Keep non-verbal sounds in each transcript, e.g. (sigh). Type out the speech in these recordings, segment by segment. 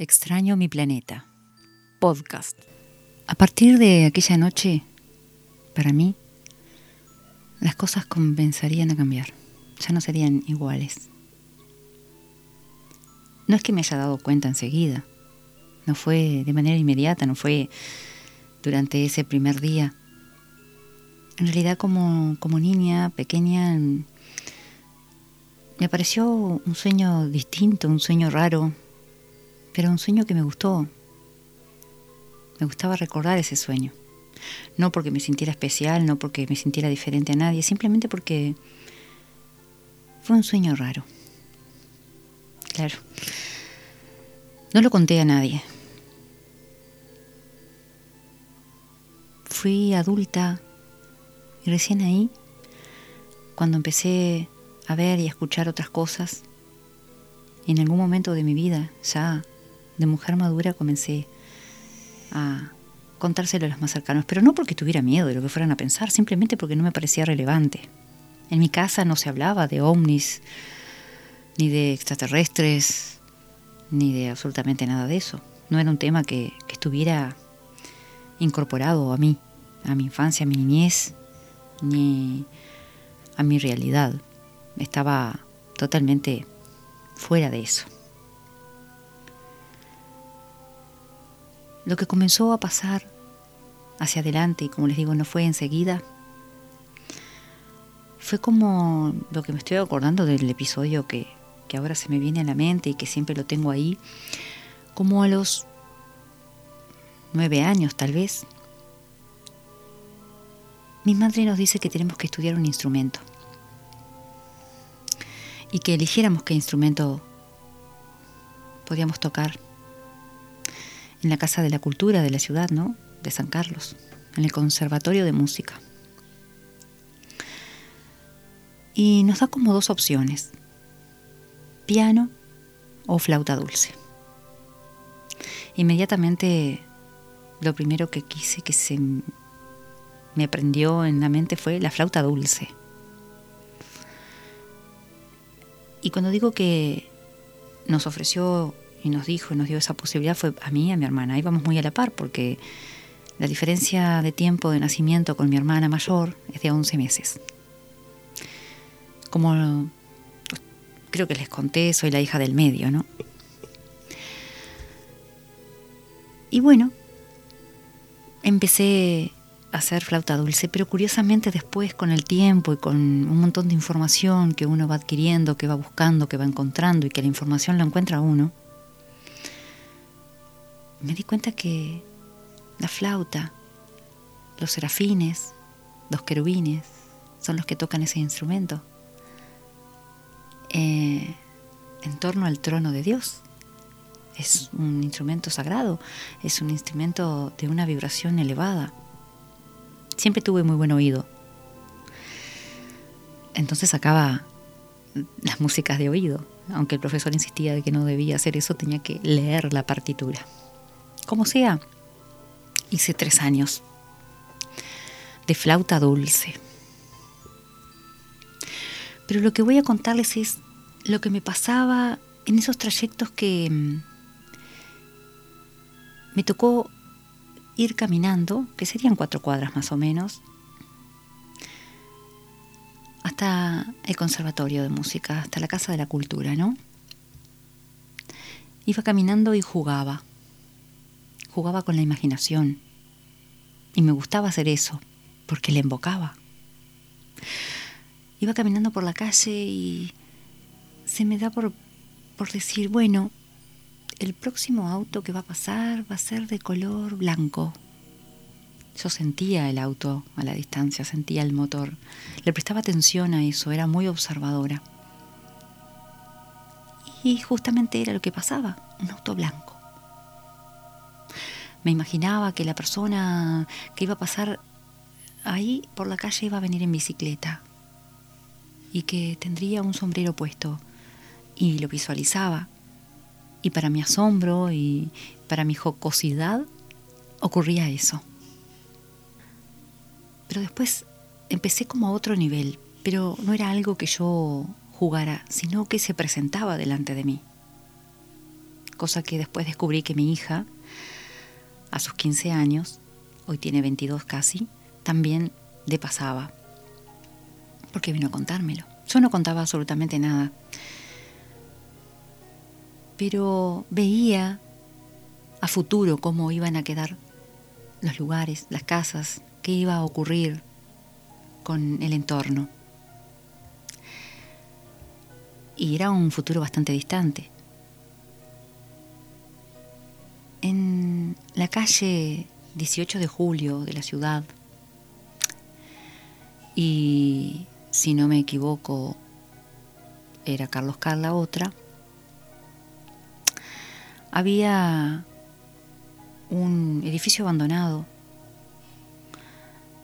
Extraño mi planeta. Podcast. A partir de aquella noche, para mí, las cosas comenzarían a cambiar. Ya no serían iguales. No es que me haya dado cuenta enseguida. No fue de manera inmediata, no fue durante ese primer día. En realidad como, como niña pequeña me apareció un sueño distinto, un sueño raro, pero un sueño que me gustó. Me gustaba recordar ese sueño. No porque me sintiera especial, no porque me sintiera diferente a nadie, simplemente porque fue un sueño raro. Claro. No lo conté a nadie. Fui adulta y recién ahí, cuando empecé a ver y a escuchar otras cosas, en algún momento de mi vida, ya de mujer madura comencé a contárselo a los más cercanos, pero no porque tuviera miedo de lo que fueran a pensar, simplemente porque no me parecía relevante. En mi casa no se hablaba de ovnis, ni de extraterrestres, ni de absolutamente nada de eso. No era un tema que, que estuviera incorporado a mí, a mi infancia, a mi niñez, ni a mi realidad. Estaba totalmente fuera de eso. Lo que comenzó a pasar hacia adelante, y como les digo, no fue enseguida, fue como lo que me estoy acordando del episodio que, que ahora se me viene a la mente y que siempre lo tengo ahí, como a los nueve años tal vez. Mi madre nos dice que tenemos que estudiar un instrumento y que eligiéramos qué instrumento podíamos tocar en la Casa de la Cultura de la ciudad, ¿no? De San Carlos, en el Conservatorio de Música. Y nos da como dos opciones, piano o flauta dulce. Inmediatamente lo primero que quise que se me aprendió en la mente fue la flauta dulce. Y cuando digo que nos ofreció y nos dijo y nos dio esa posibilidad fue a mí y a mi hermana. Íbamos muy a la par porque la diferencia de tiempo de nacimiento con mi hermana mayor es de 11 meses. Como creo que les conté, soy la hija del medio, ¿no? Y bueno, empecé a hacer flauta dulce, pero curiosamente después con el tiempo y con un montón de información que uno va adquiriendo, que va buscando, que va encontrando y que la información la encuentra uno, me di cuenta que la flauta, los serafines, los querubines, son los que tocan ese instrumento eh, en torno al trono de Dios. Es un instrumento sagrado, es un instrumento de una vibración elevada. Siempre tuve muy buen oído. Entonces sacaba las músicas de oído, aunque el profesor insistía de que no debía hacer eso, tenía que leer la partitura. Como sea, hice tres años de flauta dulce. Pero lo que voy a contarles es lo que me pasaba en esos trayectos que mm, me tocó ir caminando, que serían cuatro cuadras más o menos, hasta el Conservatorio de Música, hasta la Casa de la Cultura, ¿no? Iba caminando y jugaba jugaba con la imaginación. Y me gustaba hacer eso, porque le invocaba. Iba caminando por la calle y se me da por, por decir, bueno, el próximo auto que va a pasar va a ser de color blanco. Yo sentía el auto a la distancia, sentía el motor. Le prestaba atención a eso, era muy observadora. Y justamente era lo que pasaba, un auto blanco. Me imaginaba que la persona que iba a pasar ahí por la calle iba a venir en bicicleta y que tendría un sombrero puesto y lo visualizaba. Y para mi asombro y para mi jocosidad ocurría eso. Pero después empecé como a otro nivel, pero no era algo que yo jugara, sino que se presentaba delante de mí. cosa que después descubrí que mi hija, a sus 15 años, hoy tiene 22 casi, también le pasaba, porque vino a contármelo. Yo no contaba absolutamente nada, pero veía a futuro cómo iban a quedar los lugares, las casas, qué iba a ocurrir con el entorno. Y era un futuro bastante distante. La calle 18 de julio de la ciudad, y si no me equivoco, era Carlos Carla otra, había un edificio abandonado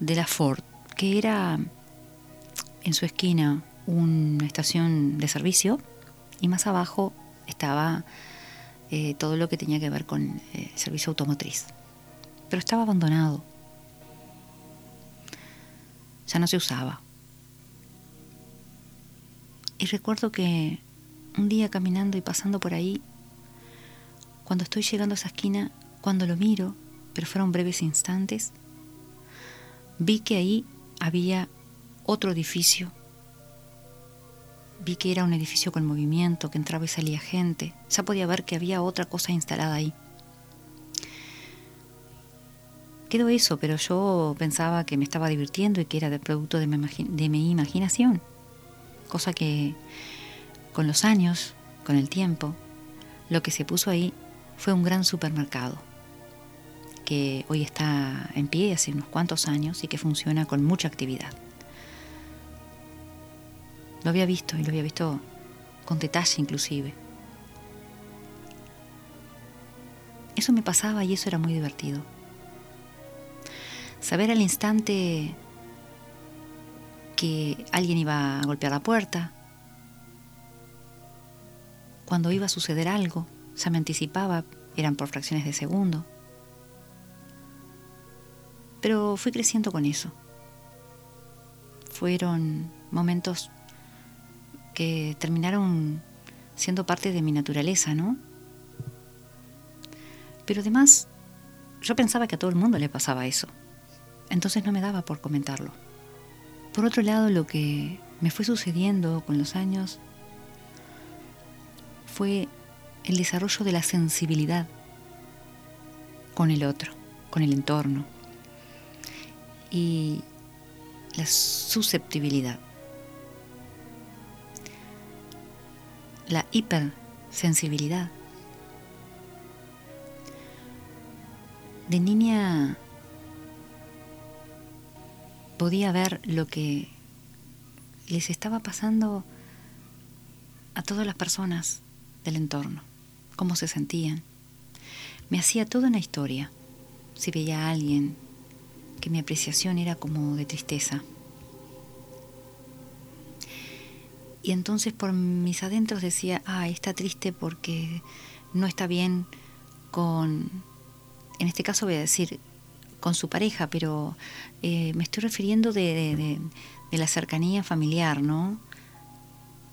de la Ford, que era en su esquina una estación de servicio y más abajo estaba eh, todo lo que tenía que ver con eh, servicio automotriz. Pero estaba abandonado. Ya no se usaba. Y recuerdo que un día caminando y pasando por ahí, cuando estoy llegando a esa esquina, cuando lo miro, pero fueron breves instantes, vi que ahí había otro edificio. Vi que era un edificio con movimiento, que entraba y salía gente. Ya podía ver que había otra cosa instalada ahí. Quedó eso, pero yo pensaba que me estaba divirtiendo y que era producto de mi, de mi imaginación. Cosa que con los años, con el tiempo, lo que se puso ahí fue un gran supermercado que hoy está en pie hace unos cuantos años y que funciona con mucha actividad. Lo había visto y lo había visto con detalle inclusive. Eso me pasaba y eso era muy divertido. Saber al instante que alguien iba a golpear la puerta, cuando iba a suceder algo, se me anticipaba, eran por fracciones de segundo. Pero fui creciendo con eso. Fueron momentos que terminaron siendo parte de mi naturaleza, ¿no? Pero además, yo pensaba que a todo el mundo le pasaba eso. Entonces no me daba por comentarlo. Por otro lado, lo que me fue sucediendo con los años fue el desarrollo de la sensibilidad con el otro, con el entorno, y la susceptibilidad. La hipersensibilidad. De niña podía ver lo que les estaba pasando a todas las personas del entorno, cómo se sentían. Me hacía toda una historia. Si veía a alguien que mi apreciación era como de tristeza. Y entonces por mis adentros decía, ah, está triste porque no está bien con, en este caso voy a decir, con su pareja, pero eh, me estoy refiriendo de, la cercanía familiar, ¿no?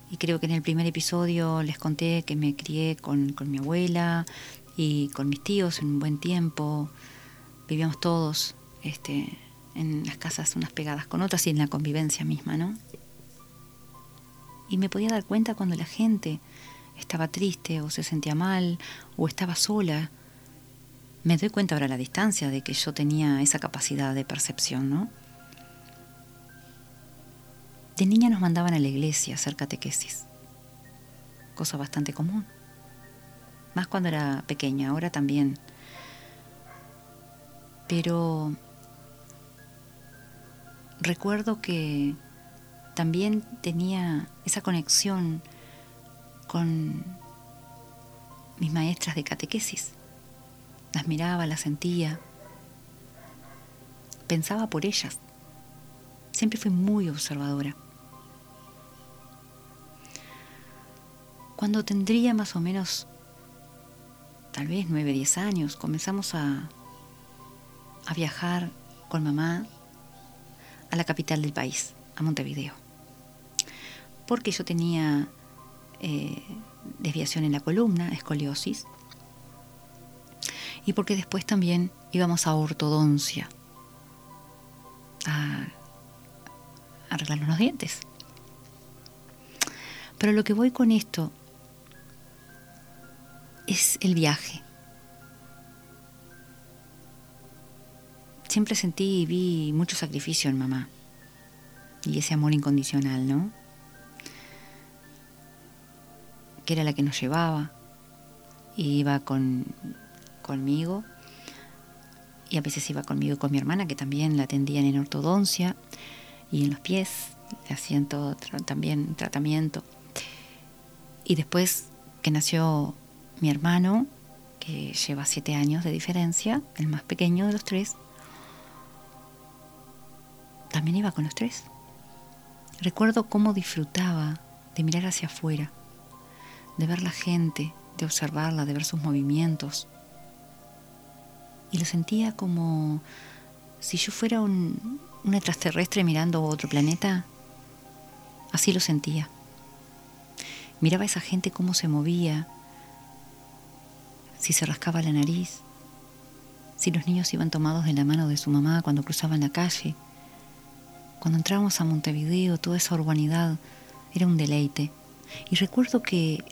Y creo que en el primer episodio les conté que me crié con, con mi abuela y con mis tíos en un buen tiempo, vivíamos todos este, en las casas unas pegadas con otras y en la convivencia misma, ¿no? Y me podía dar cuenta cuando la gente estaba triste o se sentía mal o estaba sola. Me doy cuenta ahora a la distancia de que yo tenía esa capacidad de percepción, ¿no? De niña nos mandaban a la iglesia hacer catequesis, cosa bastante común. Más cuando era pequeña, ahora también. Pero recuerdo que también tenía esa conexión con mis maestras de catequesis. Las miraba, las sentía, pensaba por ellas. Siempre fui muy observadora. Cuando tendría más o menos, tal vez nueve, diez años, comenzamos a, a viajar con mamá a la capital del país, a Montevideo. Porque yo tenía eh, desviación en la columna, escoliosis, y porque después también íbamos a ortodoncia a arreglarnos los dientes. Pero lo que voy con esto es el viaje. Siempre sentí y vi mucho sacrificio en mamá y ese amor incondicional, ¿no? Que era la que nos llevaba, y iba con, conmigo y a veces iba conmigo y con mi hermana que también la atendían en ortodoncia y en los pies, hacían todo también tratamiento. Y después que nació mi hermano, que lleva siete años de diferencia, el más pequeño de los tres, también iba con los tres. Recuerdo cómo disfrutaba de mirar hacia afuera, de ver la gente, de observarla, de ver sus movimientos. Y lo sentía como si yo fuera un, extraterrestre mirando otro planeta. Así lo sentía. Miraba a esa gente cómo se movía, si se rascaba la nariz, si los niños iban tomados de la mano de su mamá cuando cruzaban la calle. Cuando entrábamos a Montevideo, toda esa urbanidad era un deleite. Y recuerdo que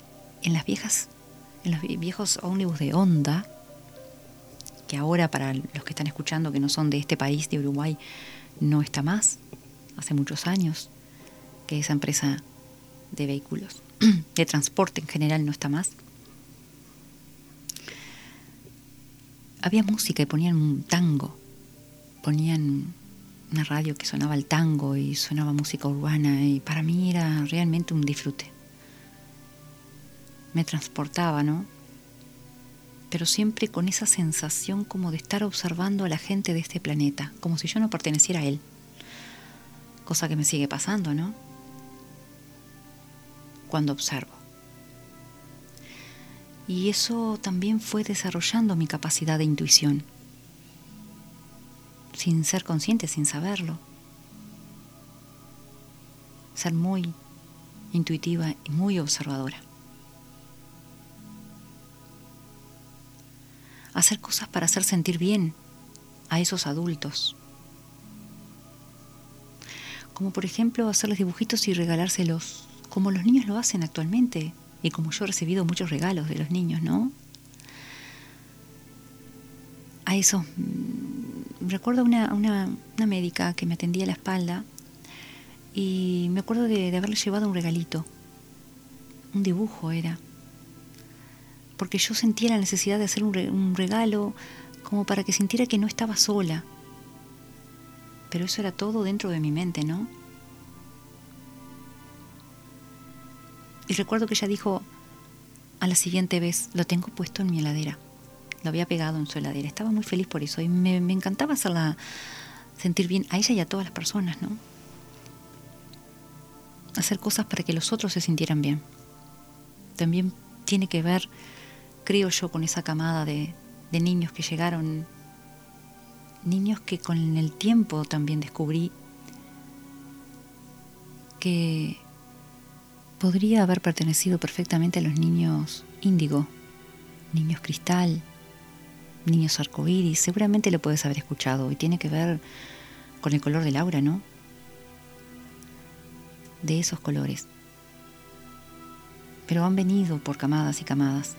en las viejas en los viejos ómnibus de Honda, que ahora para los que están escuchando que no son de este país, de Uruguay, no está más, hace muchos años que esa empresa de vehículos, (clears throat) de transporte en general no está más. Había música y ponían un tango, ponían una radio que sonaba el tango y sonaba música urbana y para mí era realmente un disfrute me transportaba, ¿no? Pero siempre con esa sensación como de estar observando a la gente de este planeta, como si yo no perteneciera a él. Cosa que me sigue pasando, ¿no? Cuando observo. Y eso también fue desarrollando mi capacidad de intuición, sin ser consciente, sin saberlo. Ser muy intuitiva y muy observadora. Hacer cosas para hacer sentir bien a esos adultos. Como por ejemplo hacerles dibujitos y regalárselos, como los niños lo hacen actualmente, y como yo he recibido muchos regalos de los niños, ¿no? A eso, mm, recuerdo una, una, médica que me atendía la espalda y me acuerdo de haberle llevado un regalito, un dibujo era porque yo sentía la necesidad de hacer un regalo como para que sintiera que no estaba sola. Pero eso era todo dentro de mi mente, ¿no? Y recuerdo que ella dijo a la siguiente vez, lo tengo puesto en mi heladera. Lo había pegado en su heladera. Estaba muy feliz por eso y me, me encantaba hacerla sentir bien a ella y a todas las personas, ¿no? Hacer cosas para que los otros se sintieran bien. También tiene que ver creo yo, con esa camada de, niños que llegaron, niños que con el tiempo también descubrí que podría haber pertenecido perfectamente a los niños índigo, niños cristal, niños arcoíris, seguramente lo puedes haber escuchado y tiene que ver con el color del aura, ¿no? De esos colores. Pero han venido por camadas y camadas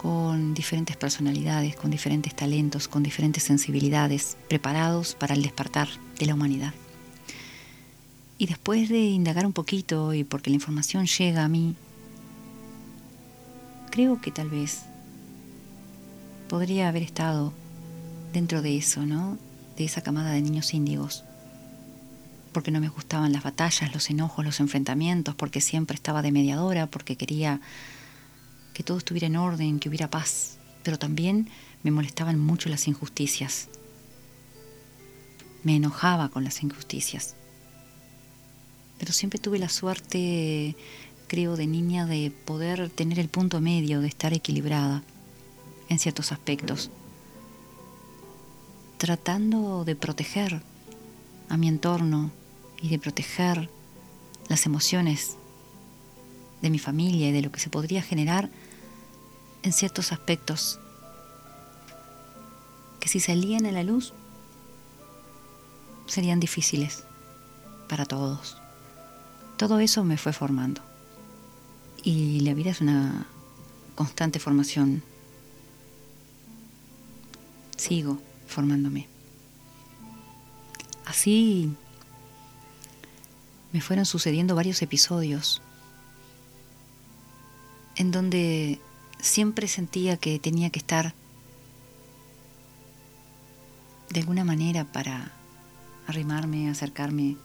con diferentes personalidades, con diferentes talentos, con diferentes sensibilidades, preparados para el despertar de la humanidad. Y después de indagar un poquito y porque la información llega a mí, creo que tal vez podría haber estado dentro de eso, ¿no? De esa camada de niños índigos. Porque no me gustaban las batallas, los enojos, los enfrentamientos, porque siempre estaba de mediadora, porque quería que todo estuviera en orden, que hubiera paz, pero también me molestaban mucho las injusticias. Me enojaba con las injusticias. Pero siempre tuve la suerte, creo, de niña de poder tener el punto medio, de estar equilibrada en ciertos aspectos, tratando de proteger a mi entorno y de proteger las emociones de mi familia y de lo que se podría generar en ciertos aspectos que si salían a la luz serían difíciles para todos. Todo eso me fue formando. Y la vida es una constante formación. Sigo formándome. Así me fueron sucediendo varios episodios en donde siempre sentía que tenía que estar de alguna manera para arrimarme, acercarme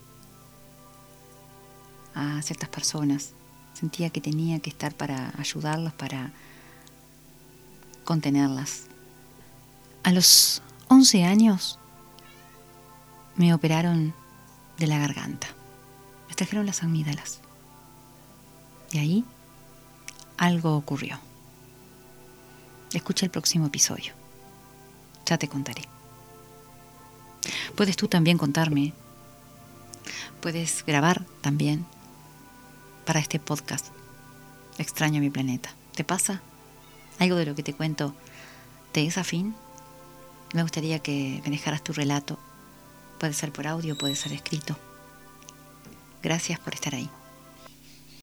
a ciertas personas. Sentía que tenía que estar para ayudarlas, para contenerlas. A los 11 años me operaron de la garganta. Me trajeron las amígdalas. Y ahí algo ocurrió. Escucha el próximo episodio. Ya te contaré. Puedes tú también contarme. Puedes grabar también para este podcast. Extraño mi planeta. ¿Te pasa? ¿Algo de lo que te cuento te es afín? Me gustaría que me dejaras tu relato. Puede ser por audio, puede ser escrito. Gracias por estar ahí.